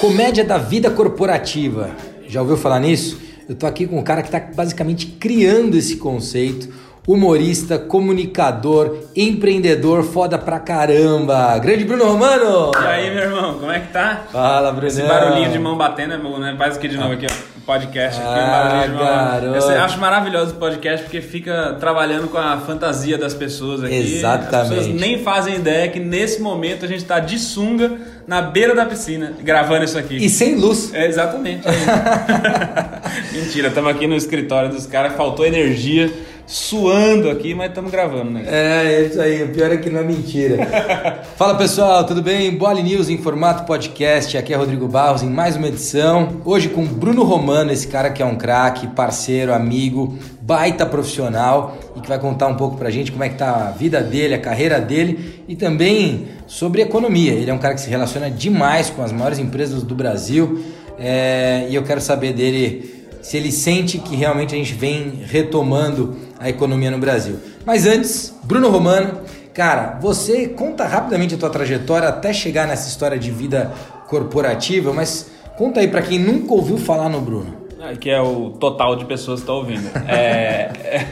Comédia da vida corporativa. Já ouviu falar nisso? Eu tô aqui com um cara que está basicamente criando esse conceito. Humorista, comunicador, empreendedor, foda pra caramba. Grande Bruno Romano! E aí, meu irmão, como é que tá? Fala, Bruno. Esse barulhinho de mão batendo é bom, né? Faz aqui de novo aqui, ó. O podcast aqui, Ah, mão garoto. Eu acho maravilhoso o podcast porque fica trabalhando com a fantasia das pessoas aqui. Exatamente. As pessoas nem fazem ideia que nesse momento a gente tá de sunga na beira da piscina gravando isso aqui. E sem luz. É, exatamente. Mentira, estamos aqui no escritório dos caras, faltou energia, suando aqui, mas estamos gravando, né? É, é isso aí. O pior é que não é mentira. Fala pessoal, tudo bem? Boali News em formato podcast. Aqui é Rodrigo Barros em mais uma edição. Hoje com Bruno Romano, esse cara que é um craque, parceiro, amigo, baita profissional e que vai contar um pouco pra gente como é que tá a vida dele, a carreira dele e também sobre economia. Ele é um cara que se relaciona demais com as maiores empresas do Brasil é, e eu quero saber dele se ele sente que realmente a gente vem retomando a economia no Brasil. Mas antes, Bruno Romano, cara, você conta rapidamente a tua trajetória até chegar nessa história de vida corporativa, mas conta aí para quem nunca ouviu falar no Bruno. Ah, Que é o total de pessoas que estão ouvindo. É, é,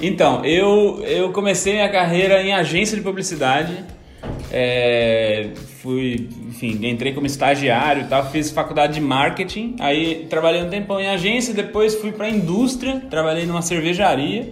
então, eu, eu comecei minha carreira em agência de publicidade. É, fui, enfim, entrei como estagiário e tal, fiz faculdade de marketing. Aí trabalhei um tempão em agência, depois fui para indústria, trabalhei numa cervejaria,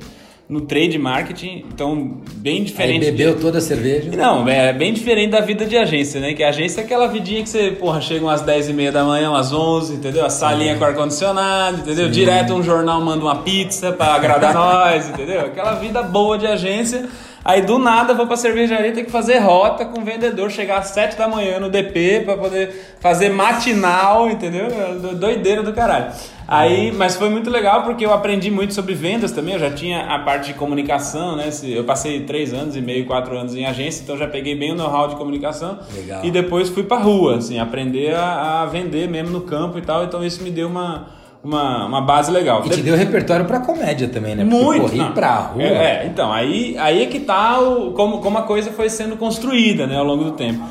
no trade marketing. Então, bem Aí diferente. bebeu toda a cerveja. Não, é bem diferente da vida de agência, né? Que a agência é aquela vidinha que você, porra, chega umas 10 e meia da manhã, umas 11, entendeu? A salinha com ar-condicionado, entendeu? Direto um jornal manda uma pizza pra agradar nós, entendeu? Aquela vida boa de agência. Aí do nada vou pra cervejaria ter que fazer rota com o vendedor, chegar às 7 da manhã no DP pra poder fazer matinal, entendeu? Doideira do caralho. Aí, mas foi muito legal porque eu aprendi muito sobre vendas também. Eu já tinha a parte de comunicação, né? Eu passei três anos e meio, quatro anos em agência, então já peguei bem o know-how de comunicação. Legal. E depois fui pra rua, assim, aprender a, a vender mesmo no campo e tal. Então isso me deu uma, uma, uma base legal. E te deu repertório pra comédia também, né? Porque, Muito. Não. pra rua. É, é, então, aí, aí é que tá o, como, como a coisa foi sendo construída né, ao longo do tempo.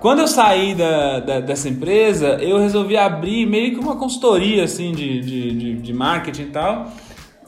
Quando eu saí da, da- dessa empresa, eu resolvi abrir meio que uma consultoria assim, de, de, de, de marketing e tal.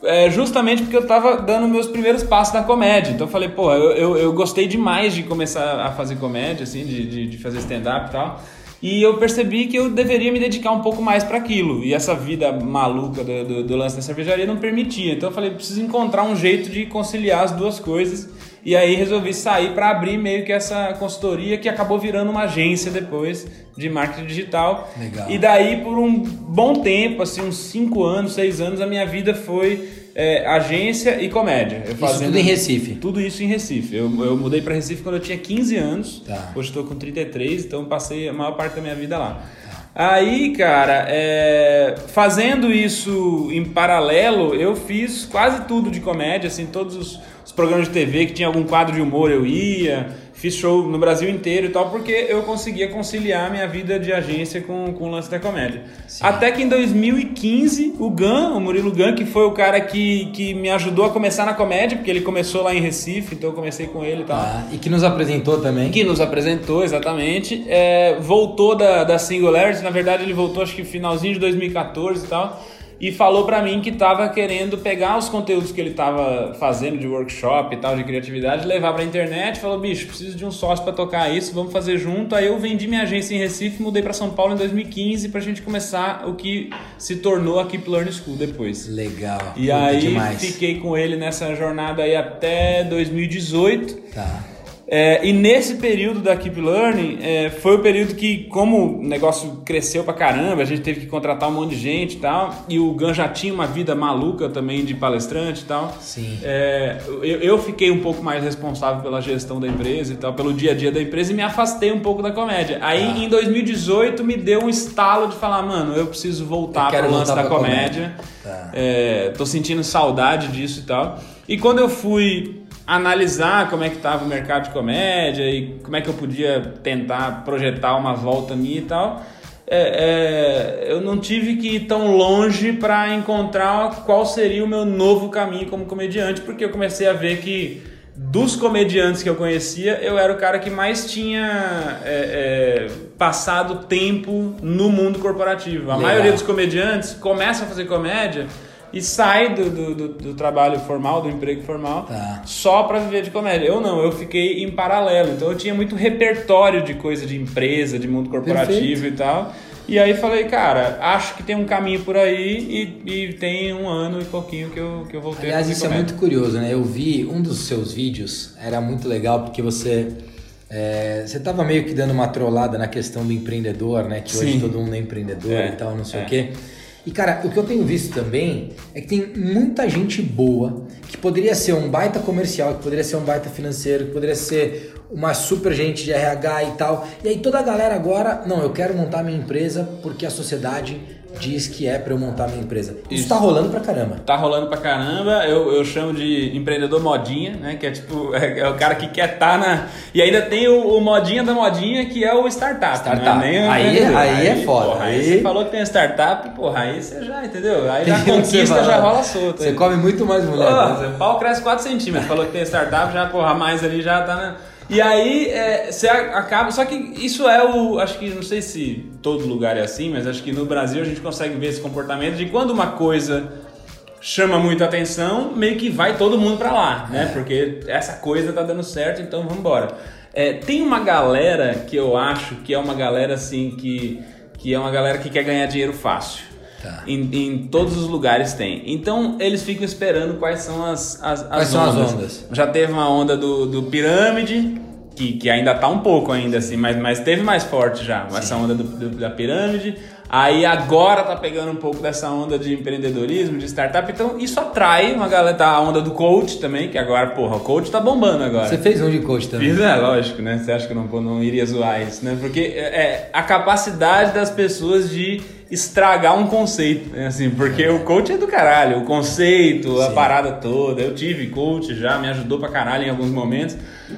é, justamente porque eu tava dando meus primeiros passos na comédia. Então eu falei, pô, eu, eu, eu gostei demais de começar a fazer comédia, assim, de, de, de fazer stand-up e tal. E eu percebi que eu deveria me dedicar um pouco mais para aquilo. E essa vida maluca do, do, do lance da cervejaria não permitia. Então eu falei, preciso encontrar um jeito de conciliar as duas coisas. E aí resolvi sair para abrir meio que essa consultoria que acabou virando uma agência depois de marketing digital. Legal. E daí por um bom tempo, assim, uns 5 anos, 6 anos, a minha vida foi é, agência e comédia. Eu Isso tudo em Recife. Tudo isso em Recife. Eu, eu mudei para Recife quando eu tinha 15 anos. Tá. Hoje estou com 33, então passei a maior parte da minha vida lá. Aí, cara, é, fazendo isso em paralelo, eu fiz quase tudo de comédia, assim, todos os, os programas de TV que tinha algum quadro de humor eu ia, fiz show no Brasil inteiro e tal, porque eu conseguia conciliar minha vida de agência com, com o lance da comédia. Até que em 2015, o Gan, o Murilo Gan, que foi o cara que, que me ajudou a começar na comédia, porque ele começou lá em Recife, então eu comecei com ele e tal Tá? E que nos apresentou também. que nos apresentou exatamente, é, voltou da, da Singularity, na verdade ele voltou acho que finalzinho de 2014 e tal, e falou pra mim que tava querendo pegar os conteúdos que ele tava fazendo de workshop e tal, de criatividade, levar pra internet, falou, bicho, preciso de um sócio pra tocar isso, vamos fazer junto, aí eu vendi minha agência em Recife, mudei pra São Paulo em 2015 pra gente começar o que se tornou a Keep Learning School depois. Legal. E aí demais. fiquei com ele nessa jornada aí até 2018, Tá. É, e nesse período da Keep Learning, é, foi o período que, como o negócio cresceu pra caramba, a gente teve que contratar um monte de gente e tal, e o Gan já tinha uma vida maluca também de palestrante e tal. Sim. É, eu, eu fiquei um pouco mais responsável pela gestão da empresa e tal, pelo dia a dia da empresa e me afastei um pouco da comédia. Aí Tá. em 2018 me deu um estalo de falar, mano, eu preciso voltar Eu pro lance da pra comédia. Tá. É, tô sentindo saudade disso e tal. E quando eu fui analisar como é que tava o mercado de comédia e como é que eu podia tentar projetar uma volta minha e tal, é, é, eu não tive que ir tão longe para encontrar qual seria o meu novo caminho como comediante, porque eu comecei a ver que dos comediantes que eu conhecia, eu era o cara que mais tinha é, é, passado tempo no mundo corporativo. A Legal. maioria dos comediantes começa a fazer comédia e sai do, do, do- do trabalho formal, do emprego formal, Tá. só pra viver de comédia. Eu não, eu fiquei em paralelo. Então eu tinha muito repertório de coisa de empresa, de mundo corporativo e tal. E aí falei, cara, acho que tem um caminho por aí e, e tem um ano e pouquinho que eu, que eu voltei Aliás, a fazer isso é muito curioso, né? Eu vi um dos seus vídeos, era muito legal porque você. é, você tava meio que dando uma trollada na questão do empreendedor, né? Que hoje Sim. todo mundo é empreendedor É, e tal, não sei é. o quê. E cara, o que eu tenho visto também é que tem muita gente boa que poderia ser um baita comercial, que poderia ser um baita financeiro, que poderia ser uma super gente de RH e tal. E aí toda a galera agora, não, eu quero montar minha empresa porque a sociedade diz que é pra eu montar minha empresa. Isso, Isso. tá rolando pra caramba. Tá rolando pra caramba, eu, eu chamo de empreendedor modinha, né? Que é tipo, é, é o cara que quer estar na. E ainda tem o, o modinha da modinha, que é o startup. Startup. Não é Aí- empreendedor. aí é foda. Porra, aí, Aí- você falou que tem startup, porra, aí você já, entendeu? Aí já conquista já rola solta. Você aí. come muito mais mulher. Pô, né? o pau cresce 4 centímetros. Falou que tem startup, já, porra, mais ali já tá na. E aí, é, você acaba. Só que isso é o. Acho que não sei se todo lugar é assim, mas acho que no Brasil a gente consegue ver esse comportamento de quando uma coisa chama muita atenção, meio que vai todo mundo pra lá, né? Porque essa coisa tá dando certo, então vamos embora. É, tem uma galera que eu acho que é uma galera assim que, que é uma galera que quer ganhar dinheiro fácil. Tá. Em, em todos os lugares tem. Então eles ficam esperando quais são as, as, as Quais são as ondas. ondas? Já teve uma onda do, do pirâmide, que, que ainda tá um pouco ainda assim, mas, mas teve mais forte já, essa onda do- do- da pirâmide. Aí agora tá pegando um pouco dessa onda de empreendedorismo, de startup, então isso atrai uma galera, tá a onda do coach também, que agora, porra, o coach tá bombando agora. Você fez um de coach também. Fiz, é lógico, né? Você acha que eu não, não iria zoar isso, né? Porque é, é a capacidade das pessoas de estragar um conceito, né? Assim, porque o coach é do caralho, o conceito, a Sim. parada toda. Eu tive coach já, me ajudou pra caralho em alguns momentos,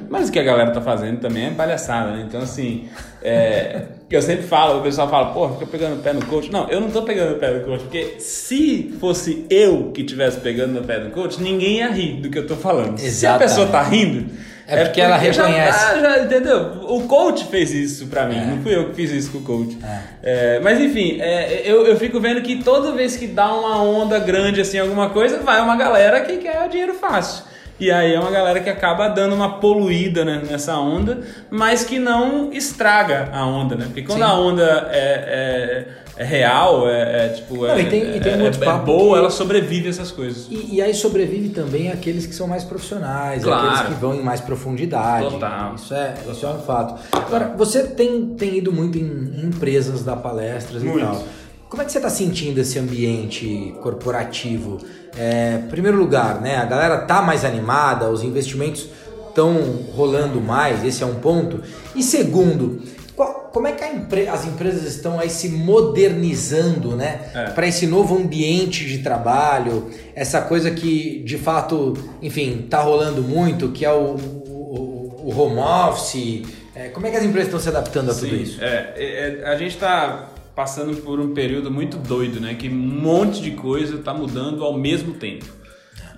mas o que a galera tá fazendo também é palhaçada, né? Então, assim, é, eu sempre falo, o pessoal fala, pô, fica pegando o pé no coach. Não, eu não tô pegando o pé no coach, porque se fosse eu que tivesse pegando no pé do coach, ninguém ia rir do que eu tô falando. Se a Exatamente. pessoa tá rindo, É porque ela já reconhece. tá, já, entendeu? O coach fez isso pra mim, não fui eu que fiz isso com o coach. É, mas enfim, é, eu, eu fico vendo que toda vez que dá uma onda grande assim, alguma coisa, vai uma galera que quer dinheiro fácil. E aí é uma galera que acaba dando uma poluída né, nessa onda, mas que não estraga a onda, né? Porque quando Sim. a onda é, é- é real, é, é, tipo, é, Não, e tem- e tem é- é boa, que- ela sobrevive a essas coisas. E, e aí sobrevive também aqueles que são mais profissionais, Claro. aqueles que vão em mais profundidade. Total. Isso é, isso é um fato. Agora, você tem, tem ido muito em, em empresas, dar palestras Muito. e tal. Como é que você está sentindo esse ambiente corporativo? É, em primeiro lugar, né? A galera tá mais animada, os investimentos estão rolando mais, esse é um ponto. E segundo, qual- como é que empre- as empresas estão aí se modernizando, né? É. Para esse novo ambiente de trabalho, essa coisa que de fato, enfim, tá rolando muito, que é o, o, o home office. É, como é que as empresas estão se adaptando a tudo Sim, isso? é, é, é, a gente está passando por um período muito doido, né? Que um monte de coisa está mudando ao mesmo tempo.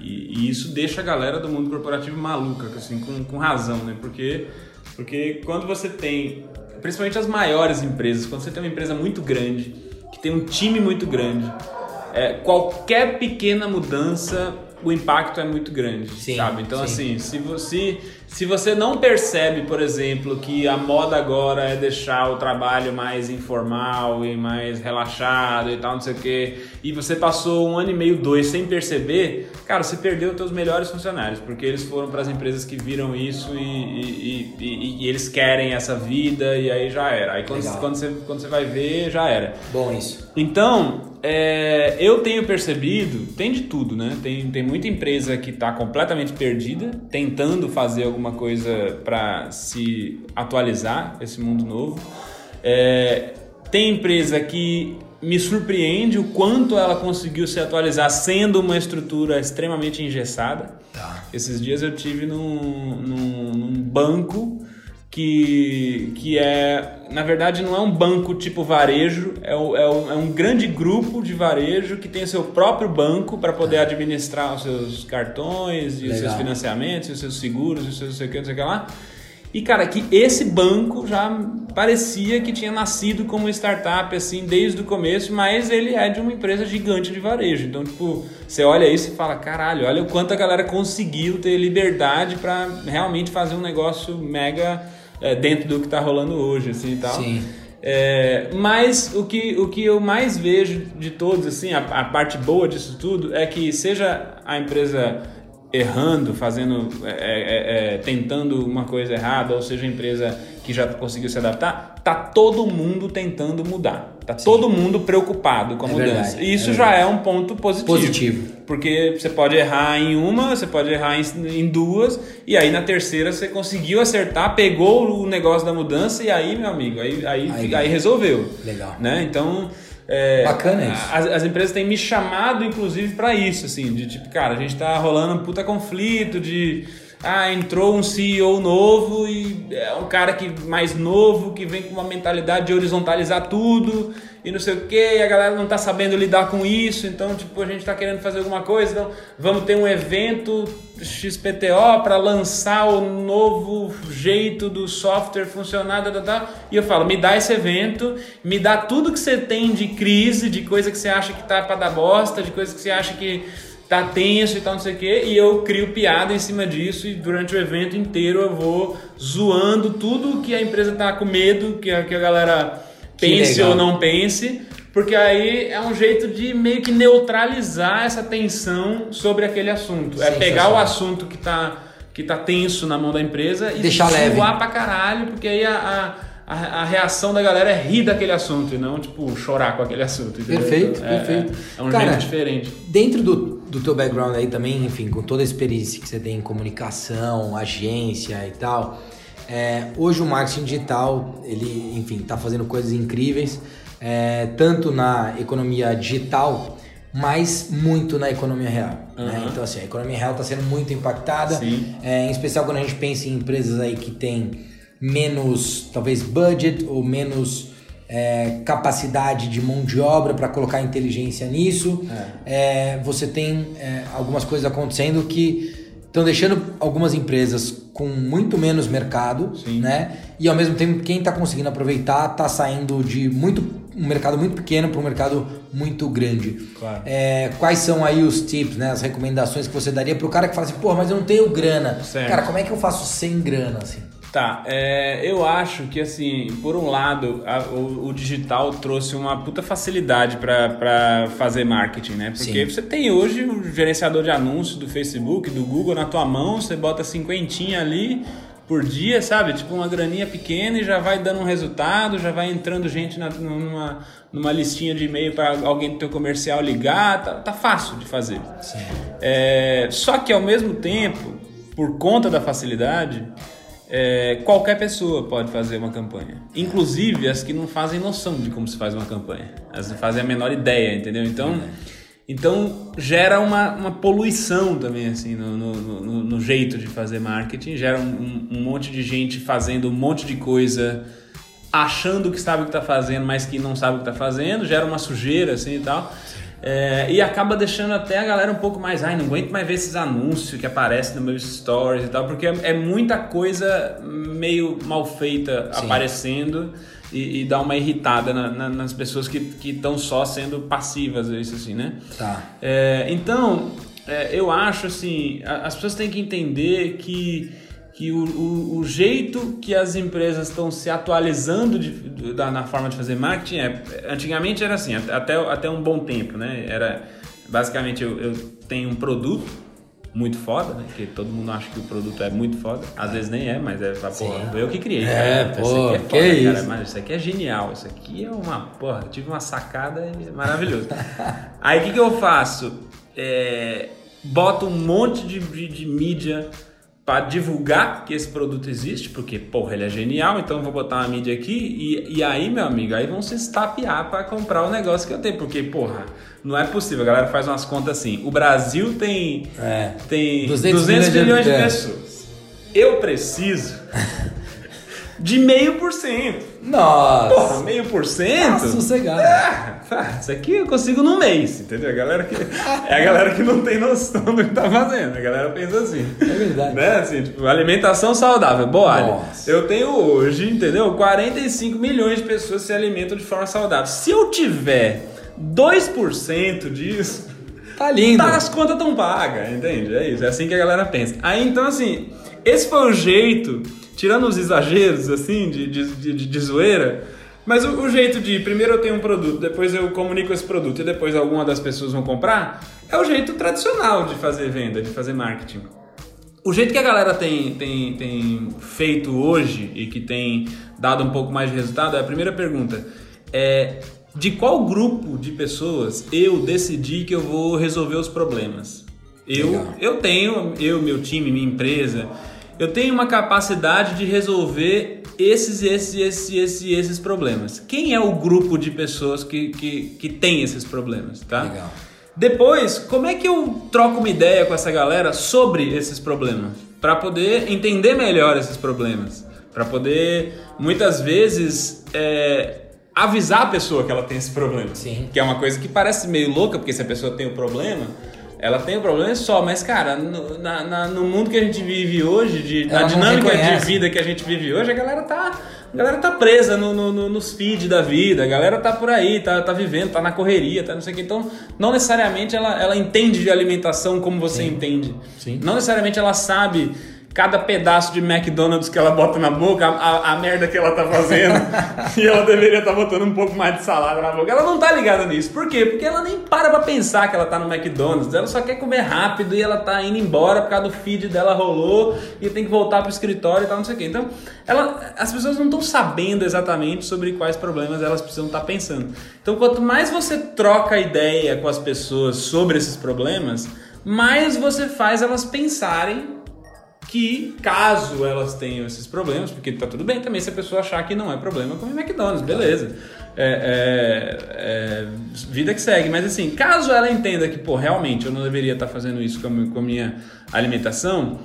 E, e isso deixa a galera do mundo corporativo maluca, assim, com, com razão, né? Porque, porque quando você tem, principalmente as maiores empresas, quando você tem uma empresa muito grande, que tem um time muito grande, é, qualquer pequena mudança, o impacto é muito grande, Sim, sabe? Então, sim. assim, se você, se você não percebe, por exemplo, que a moda agora é deixar o trabalho mais informal e mais relaxado e tal, não sei o quê, e você passou um ano e meio, dois sem perceber, cara, você perdeu os seus melhores funcionários, porque eles foram para as empresas que viram isso e, e- e- e- eles querem essa vida e aí já era. Aí quando, Legal. quando, você, quando você vai ver, já era. Bom isso. Então, é, eu tenho percebido, tem de tudo, né? Tem, tem muita empresa que está completamente perdida, tentando fazer alguma coisa para se atualizar esse mundo novo. É, tem empresa que me surpreende o quanto ela conseguiu se atualizar sendo uma estrutura extremamente engessada. Tá. Esses dias eu tive num, num, num banco que, que é, na verdade, não é um banco tipo varejo, é, o- é, o- é um grande grupo de varejo que tem o seu próprio banco para poder administrar os seus cartões e os seus financiamentos, e os seus seguros, e os seus não sei o que, não sei o que lá. E, cara, que esse banco já parecia que tinha nascido como startup, assim, desde o começo, mas ele é de uma empresa gigante de varejo. Então, tipo, você olha isso e fala, caralho, olha o quanto a galera conseguiu ter liberdade para realmente fazer um negócio mega é, dentro do que tá rolando hoje, assim, e tal. Sim. É, mas o que, o que eu mais vejo de todos, assim, a, a parte boa disso tudo é que seja a empresa errando, fazendo, é, é, é, tentando uma coisa errada, ou seja, a empresa que já conseguiu se adaptar, tá todo mundo tentando mudar. Tá Sim. todo mundo preocupado com a é mudança. Verdade, e isso é já é um ponto positivo. Positivo. Porque você pode errar em uma, você pode errar em, duas, e aí na terceira você conseguiu acertar, pegou o negócio da mudança, e aí, meu amigo, aí, aí, aí, aí resolveu. Legal. Né? Então. É, Bacana isso. As, as, empresas têm me chamado, inclusive, para isso, assim, de tipo, cara, a gente tá rolando um puta conflito de. Ah, entrou um CEO novo e é um cara que mais novo, que vem com uma mentalidade de horizontalizar tudo e não sei o que, a galera não tá sabendo lidar com isso, então, tipo, a gente tá querendo fazer alguma coisa, então vamos ter um evento XPTO para lançar o novo jeito do software funcionar, tal, tal, e eu falo, me dá esse evento, me dá tudo que você tem de crise, de coisa que você acha que tá para dar bosta, de coisa que você acha que tá tenso e tal, não sei o que, e eu crio piada em cima disso e durante o evento inteiro eu vou zoando tudo que a empresa tá com medo, que a, que a galera pense ou não pense, porque aí é um jeito de meio que neutralizar essa tensão sobre aquele assunto. É pegar o assunto que está que tá tenso na mão da empresa e deixar leve. pra caralho, porque aí a, a, a, reação da galera é rir daquele assunto e não, tipo, chorar com aquele assunto. Entendeu? Perfeito, é, perfeito. É, é um Cara, jeito diferente. Dentro do, do teu background aí também, enfim, com toda a experiência que você tem em comunicação, agência e tal, é, hoje o marketing digital, ele, enfim, está fazendo coisas incríveis, é, tanto na economia digital, mas muito na economia real. Uhum. Né? Então, assim, a economia real está sendo muito impactada, é, em especial quando a gente pensa em empresas aí que têm menos, talvez, budget ou menos é, capacidade de mão de obra para colocar inteligência nisso. É. É, você tem é, algumas coisas acontecendo que estão deixando algumas empresas com muito menos mercado, Sim. né? E ao mesmo tempo quem está conseguindo aproveitar está saindo de muito um mercado muito pequeno para um mercado muito grande. Claro. É, quais são aí os tips, né? As recomendações que você daria para o cara que fala assim, pô, mas eu não tenho grana. Certo. Cara, como é que eu faço sem grana assim? Tá, é, eu acho que assim, por um lado, a, o, o, digital trouxe uma puta facilidade para fazer marketing, né? Porque Sim. você tem hoje o gerenciador de anúncios do Facebook, do Google na tua mão, você bota cinquentinha ali por dia, sabe? Tipo uma graninha pequena e já vai dando um resultado, já vai entrando gente na, numa, numa listinha de e-mail para alguém do teu comercial ligar, tá, tá fácil de fazer. É, só que ao mesmo tempo, por conta da facilidade, é, qualquer pessoa pode fazer uma campanha. Inclusive as que não fazem noção de como se faz uma campanha. As que fazem a menor ideia, entendeu? Então, então gera uma, uma poluição também assim no, no, no, no jeito de fazer marketing. Gera um, um, monte de gente fazendo um monte de coisa achando que sabe o que está fazendo, mas que não sabe o que está fazendo. Gera uma sujeira assim e tal. É, e acaba deixando até a galera um pouco mais, ai, não aguento mais ver esses anúncios que aparecem no meus stories e tal, porque é, é muita coisa meio mal feita Sim. aparecendo e, e, dá uma irritada na, na, nas pessoas que estão só sendo passivas, isso assim, né? Tá. É, então, é, eu acho assim, as pessoas têm que entender que que o, o, o, jeito que as empresas estão se atualizando de, de, da, na forma de fazer marketing é antigamente era assim até, até um bom tempo né? Era basicamente eu, eu tenho um produto muito foda né? Que todo mundo acha que o produto é muito foda. Às vezes nem é mas é pra, porra eu que criei. É, cara. pô, é foda, que cara, isso? Mas isso aqui é genial isso aqui é uma porra tive uma sacada maravilhosa aí o que, que eu faço? É, boto um monte de, de, de mídia para divulgar que esse produto existe, porque, porra, ele é genial, então eu vou botar uma mídia aqui e, e aí, meu amigo, aí vão se estapear para comprar o negócio que eu tenho, porque, porra, não é possível. A galera faz umas contas assim. O Brasil tem, é, tem 200, 200 milhões de, de pessoas. Eu preciso de meio por cento. Nossa! Porra, meio por cento. Sossegado. Ah, isso aqui eu consigo num mês, entendeu? A galera que, é a galera que não tem noção do que tá fazendo. A galera pensa assim. É verdade. Né? Assim, tipo, alimentação saudável. Boa, eu tenho hoje, entendeu? 45 milhões de pessoas se alimentam de forma saudável. Se eu tiver 2% disso, Tá lindo. tá, as contas tão pagas, entende? É isso, é assim que a galera pensa. Aí então, assim, esse foi o jeito, tirando os exageros, assim, de, de, de, de zoeira, mas o, o jeito de primeiro eu tenho um produto, depois eu comunico esse produto e depois alguma das pessoas vão comprar, é o jeito tradicional de fazer venda, de fazer marketing. O jeito que a galera tem, tem, tem feito hoje e que tem dado um pouco mais de resultado é a primeira pergunta. É, de qual grupo de pessoas eu decidi que eu vou resolver os problemas? Eu, Legal. eu tenho, eu, meu time, minha empresa, eu tenho uma capacidade de resolver esses, esses, esses, esses, esses problemas. Quem é o grupo de pessoas que, que, que tem esses problemas, tá? Legal. Depois, como é que eu troco uma ideia com essa galera sobre esses problemas? Para poder entender melhor esses problemas. Para poder, muitas vezes, é, avisar a pessoa que ela tem esse problema. Sim. Que é uma coisa que parece meio louca, porque se a pessoa tem o problema, ela tem o problema só. Mas, cara, no, na- na- no mundo que a gente vive hoje, de, na dinâmica de reconhece. vida que a gente vive hoje, a galera tá. A galera tá presa no, no- no- nos feeds da vida, a galera tá por aí, tá, tá vivendo, tá na correria, tá não sei o que. Então, não necessariamente ela, ela entende de alimentação como você entende. Sim. Não necessariamente ela sabe cada pedaço de McDonald's que ela bota na boca, a, a- merda que ela tá fazendo. e ela deveria estar botando um pouco mais de salada na boca. Ela não tá ligada nisso. Por quê? Porque ela nem para pra pensar que ela tá no McDonald's. Ela só quer comer rápido e ela tá indo embora por causa do feed dela rolou e tem que voltar pro escritório e tal, não sei o quê. Então, ela, as pessoas não estão sabendo exatamente sobre quais problemas elas precisam estar pensando. Então, quanto mais você troca ideia com as pessoas sobre esses problemas, mais você faz elas pensarem que caso elas tenham esses problemas, porque tá tudo bem também se a pessoa achar que não é problema comer McDonald's, beleza. É, é- é vida que segue, mas assim, caso ela entenda que, pô, realmente eu não deveria estar fazendo isso com a, com a minha alimentação,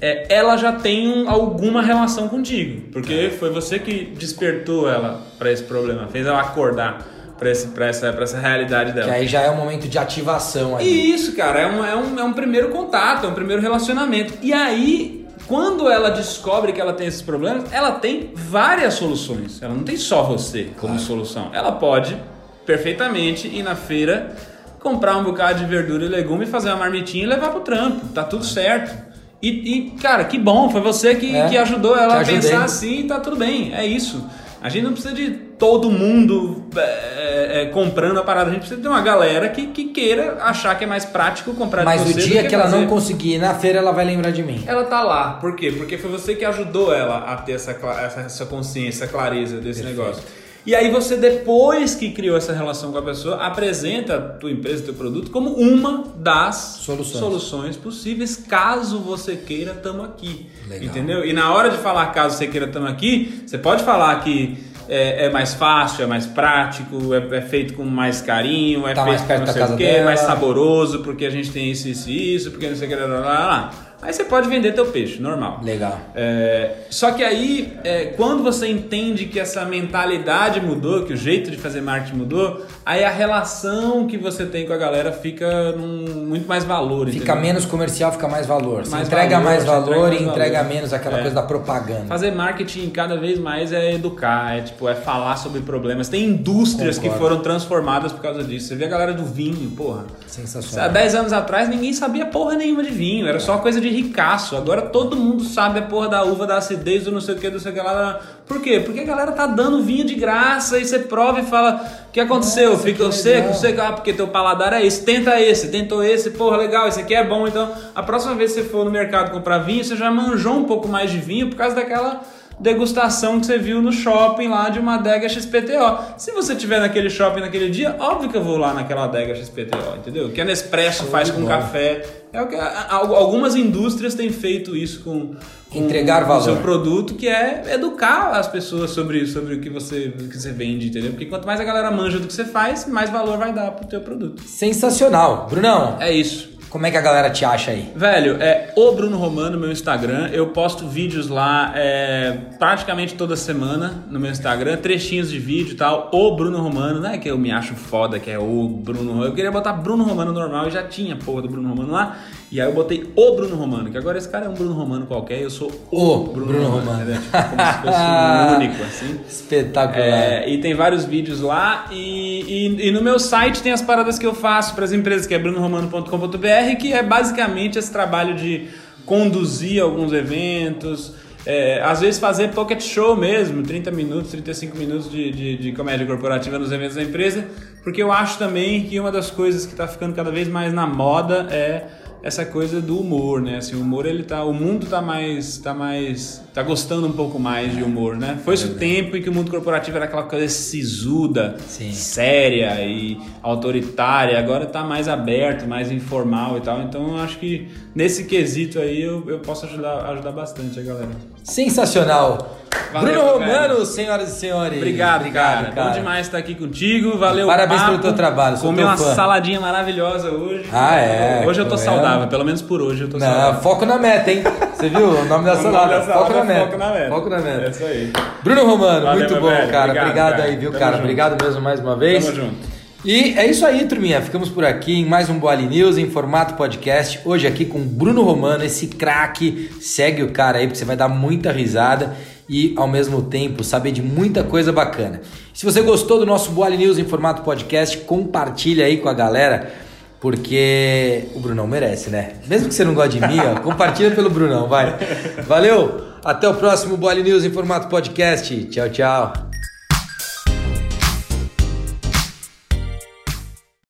é, ela já tem um- alguma relação contigo, porque foi você que despertou ela para esse problema, fez ela acordar para essa, pra essa realidade dela. Que aí já é um momento de ativação aí. E isso, cara, é um, é, um, é um primeiro contato, é um primeiro relacionamento. E aí, quando ela descobre que ela tem esses problemas, ela tem várias soluções. Ela não tem só você como solução. Ela pode perfeitamente ir na feira, comprar um bocado de verdura e legume, fazer uma marmitinha e levar pro trampo. Tá tudo certo. E, e, cara, que bom, foi você que, É, que ajudou ela a pensar assim, tá tudo bem, é isso. A gente não precisa de todo mundo é, é, comprando a parada, a gente precisa de uma galera que, que queira achar que é mais prático comprar Mas de o você do dia que ela fazer. não conseguir ir na feira, ela vai lembrar de mim. Ela tá lá. Por quê? Porque foi você que ajudou ela a ter essa, essa, essa consciência, essa clareza desse Perfeito. negócio. E aí você, depois que criou essa relação com a pessoa, apresenta a tua empresa, teu produto como uma das Soluções. soluções possíveis, caso você queira, tamo aqui. Legal. Entendeu? E na hora de falar caso você queira, tamo aqui, você pode falar que é, é mais fácil, é mais prático, é, é feito com mais carinho, é Tá feito mais perto com não sei o quê, dela. mais saboroso, porque a gente tem isso, isso e isso, porque não sei o que, lá, lá, lá. Aí você pode vender teu peixe, normal. Legal. É, só que aí, é, quando você entende que essa mentalidade mudou, que o jeito de fazer marketing mudou, aí a relação que você tem com a galera fica num muito mais valor. Fica entendeu? menos comercial, fica mais valor. Você Mais entrega valor, mais valor entrega e mais entrega valor. menos aquela É. coisa da propaganda. Fazer marketing cada vez mais é educar, é tipo, é falar sobre problemas. Tem indústrias que Concordo. foram transformadas por causa disso. Você vê a galera do vinho, porra. Há Sensacional. 10 anos atrás ninguém sabia porra nenhuma de vinho, era só coisa de ricaço. Agora todo mundo sabe a porra da uva, da acidez, do não sei o que, do não sei o que lá. Por quê? Porque a galera tá dando vinho de graça e você prova e fala: o que aconteceu? Nossa, Ficou que seco? Seco? Ah, porque teu paladar é esse. Tenta esse, tentou esse, porra, legal, esse aqui é bom. Então, a próxima vez que você for no mercado comprar vinho, você já manjou um pouco mais de vinho por causa daquela degustação que você viu no shopping lá de uma adega XPTO. Se você tiver naquele shopping naquele dia, óbvio que eu vou lá naquela adega XPTO, entendeu? O que a Nespresso faz com bola. café. É o que algumas indústrias têm feito isso com, com Entregar o valor. seu produto, que é educar as pessoas sobre, sobre o que você, que você vende, entendeu? Porque quanto mais a galera manja do que você faz, mais valor vai dar pro teu produto. Sensacional. Brunão, É isso. Como é que a galera te acha aí? Velho, é o Bruno Romano, meu Instagram. Eu posto vídeos lá é, praticamente toda semana no meu Instagram, trechinhos de vídeo e tal. O Bruno Romano, não é que eu me acho foda, que é o Bruno Romano. Eu queria botar Bruno Romano normal e já tinha porra do Bruno Romano lá. E aí eu botei o Bruno Romano, que agora esse cara é um Bruno Romano qualquer, eu sou o, O Bruno, Bruno Romano. Romano. entendeu? Tipo, como se fosse um único, assim. Espetacular. É, e tem vários vídeos lá. E, e- e no meu site tem as paradas que eu faço para as empresas, que é brunoromano.com.br, que é basicamente esse trabalho de conduzir alguns eventos. é, às vezes fazer pocket show mesmo, 30 minutos, 35 minutos de, de, de comédia corporativa nos eventos da empresa, porque eu acho também que uma das coisas que está ficando cada vez mais na moda é essa coisa do humor, né? Assim, o humor ele tá, o mundo tá mais, tá mais, tá gostando um pouco mais de humor, né? Foi-se o tempo em que o mundo corporativo era aquela coisa sisuda, Sim. séria e autoritária. Agora tá mais aberto, mais informal e tal. Então eu acho que nesse quesito aí eu, eu posso ajudar, ajudar bastante a galera. Sensacional. Valeu, Bruno velho. Romano, senhoras e senhores. Obrigado, cara. Bom demais estar aqui contigo. Valeu. Parabéns papo. pelo teu trabalho, sou Comi teu uma fã. saladinha maravilhosa hoje. Ah, é, Hoje eu tô tá saudável, pelo menos por hoje eu tô Não, saudável. foco na meta, hein? Você viu o nome da salada? da salada Foco na é meta. Foco na meta. Foco na meta. É isso aí. Bruno Romano, Valeu, muito bom, velho. cara. Obrigado, Obrigado, cara. aí, viu, Tamo cara? junto. Obrigado mesmo mais uma vez. Tamo junto. E é isso aí, turminha. Ficamos por aqui em mais um Boali News em formato podcast. Hoje aqui com Bruno Romano, esse craque. Segue o cara aí, porque você vai dar muita risada e, ao mesmo tempo, saber de muita coisa bacana. Se você gostou do nosso Boali News em formato podcast, compartilha aí com a galera, porque o Brunão merece, né? Mesmo que você não goste de mim, ó, compartilha pelo Brunão, vai. Valeu! Até o próximo Boali News em formato podcast. Tchau, tchau.